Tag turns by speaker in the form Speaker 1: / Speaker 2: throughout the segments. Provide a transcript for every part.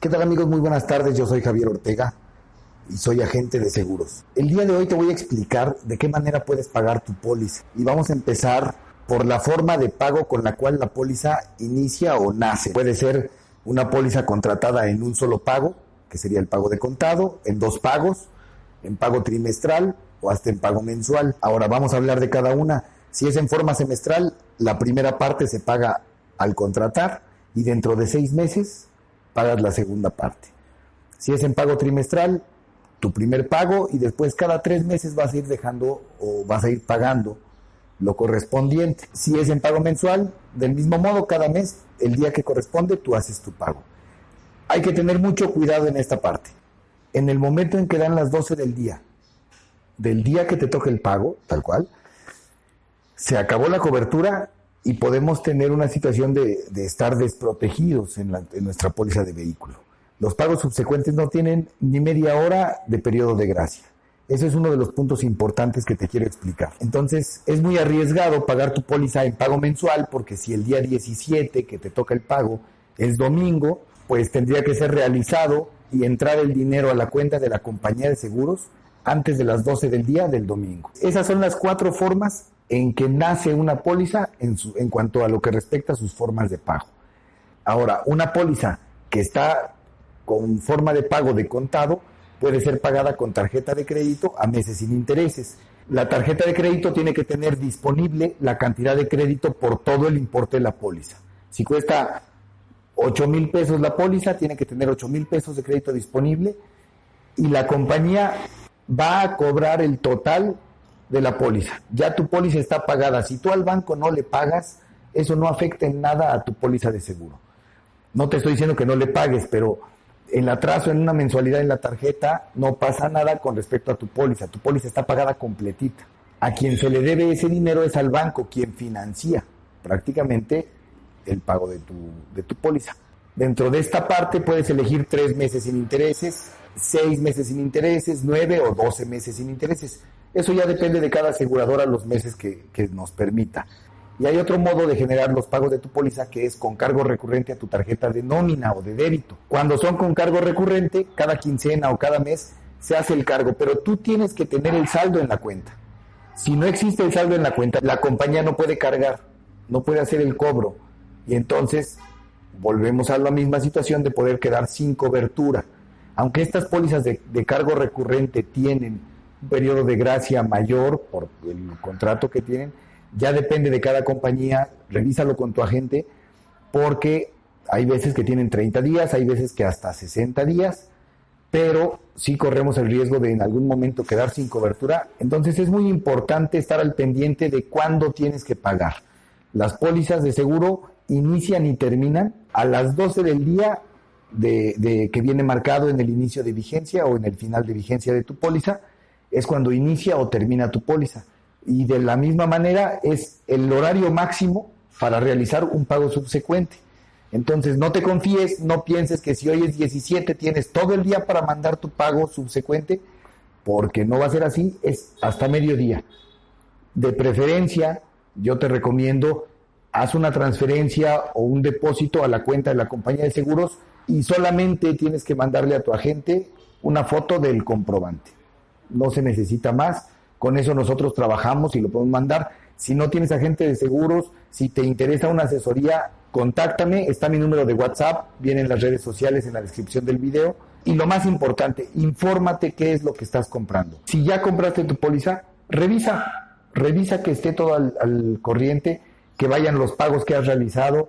Speaker 1: ¿Qué tal amigos? Muy buenas tardes, yo soy Javier Ortega y soy agente de seguros. El día de hoy te voy a explicar de qué manera puedes pagar tu póliza y vamos a empezar por la forma de pago con la cual la póliza inicia o nace. Puede ser una póliza contratada en un solo pago, que sería el pago de contado, en dos pagos, en pago trimestral o hasta en pago mensual. Ahora vamos a hablar de cada una. Si es en forma semestral, la primera parte se paga al contratar y dentro de seis meses pagas la segunda parte. Si es en pago trimestral, tu primer pago y después cada tres meses vas a ir dejando o vas a ir pagando lo correspondiente. Si es en pago mensual, del mismo modo, cada mes, el día que corresponde, tú haces tu pago. Hay que tener mucho cuidado en esta parte. En el momento en que dan las 12 del día, del día que te toque el pago, tal cual, se acabó la cobertura y podemos tener una situación de, estar desprotegidos en, en nuestra póliza de vehículo. Los pagos subsecuentes no tienen ni media hora de periodo de gracia. Ese es uno de los puntos importantes que te quiero explicar. Entonces, es muy arriesgado pagar tu póliza en pago mensual porque si el día 17 que te toca el pago es domingo, pues tendría que ser realizado y entrar el dinero a la cuenta de la compañía de seguros antes de las 12 del día del domingo. Esas son las cuatro formas en que nace una póliza en, su, en cuanto a lo que respecta a sus formas de pago. Ahora, una póliza que está con forma de pago de contado puede ser pagada con tarjeta de crédito a meses sin intereses. La tarjeta de crédito tiene que tener disponible la cantidad de crédito por todo el importe de la póliza. Si cuesta 8 mil pesos la póliza, tiene que tener 8 mil pesos de crédito disponible y la compañía va a cobrar el total de la póliza. Ya tu póliza está pagada. Si tú al banco no le pagas, eso no afecta en nada a tu póliza de seguro. No te estoy diciendo que no le pagues, pero el atraso en una mensualidad en la tarjeta no pasa nada con respecto a tu póliza. Tu póliza está pagada completita. A quien se le debe ese dinero es al banco, quien financia prácticamente el pago de tu, de tu póliza. Dentro de esta parte puedes elegir tres meses sin intereses, seis meses sin intereses, nueve o doce meses sin intereses. Eso ya depende de cada aseguradora los meses que, nos permita. Y hay otro modo de generar los pagos de tu póliza que es con cargo recurrente a tu tarjeta de nómina o de débito. Cuando son con cargo recurrente, cada quincena o cada mes se hace el cargo, pero tú tienes que tener el saldo en la cuenta. Si no existe el saldo en la cuenta, la compañía no puede cargar, no puede hacer el cobro. Y entonces volvemos a la misma situación de poder quedar sin cobertura. Aunque estas pólizas de, cargo recurrente tienen un periodo de gracia mayor por el contrato que tienen, ya depende de cada compañía, revísalo con tu agente, porque hay veces que tienen 30 días, hay veces que hasta 60 días, pero sí corremos el riesgo de en algún momento quedar sin cobertura. Entonces es muy importante estar al pendiente de cuándo tienes que pagar. Las pólizas de seguro inician y terminan a las 12 del día de, que viene marcado en el inicio de vigencia o en el final de vigencia de tu póliza es cuando inicia o termina tu póliza. Y de la misma manera es el horario máximo para realizar un pago subsecuente. Entonces no te confíes, no pienses que si hoy es 17 tienes todo el día para mandar tu pago subsecuente, porque no va a ser así, es hasta mediodía. De preferencia, yo te recomiendo, haz una transferencia o un depósito a la cuenta de la compañía de seguros y solamente tienes que mandarle a tu agente una foto del comprobante no se necesita más. Con eso nosotros trabajamos y lo podemos mandar. Si no tienes agente de seguros, si te interesa una asesoría, contáctame. Está mi número de WhatsApp, viene en las redes sociales, en la descripción del video. Y lo más importante, infórmate qué es lo que estás comprando. Si ya compraste tu póliza, revisa, revisa que esté todo al, al corriente, que vayan los pagos que has realizado.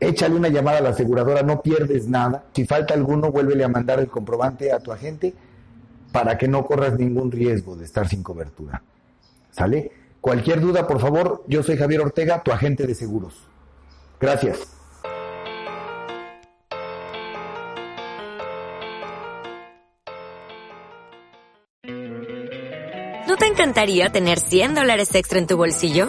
Speaker 1: Échale una llamada a la aseguradora, no pierdes nada. Si falta alguno, vuélvele a mandar el comprobante a tu agente para que no corras ningún riesgo de estar sin cobertura. ¿Sale? Cualquier duda, por favor, yo soy Javier Ortega, tu agente de seguros. Gracias.
Speaker 2: ¿No te encantaría tener 100 dólares extra en tu bolsillo?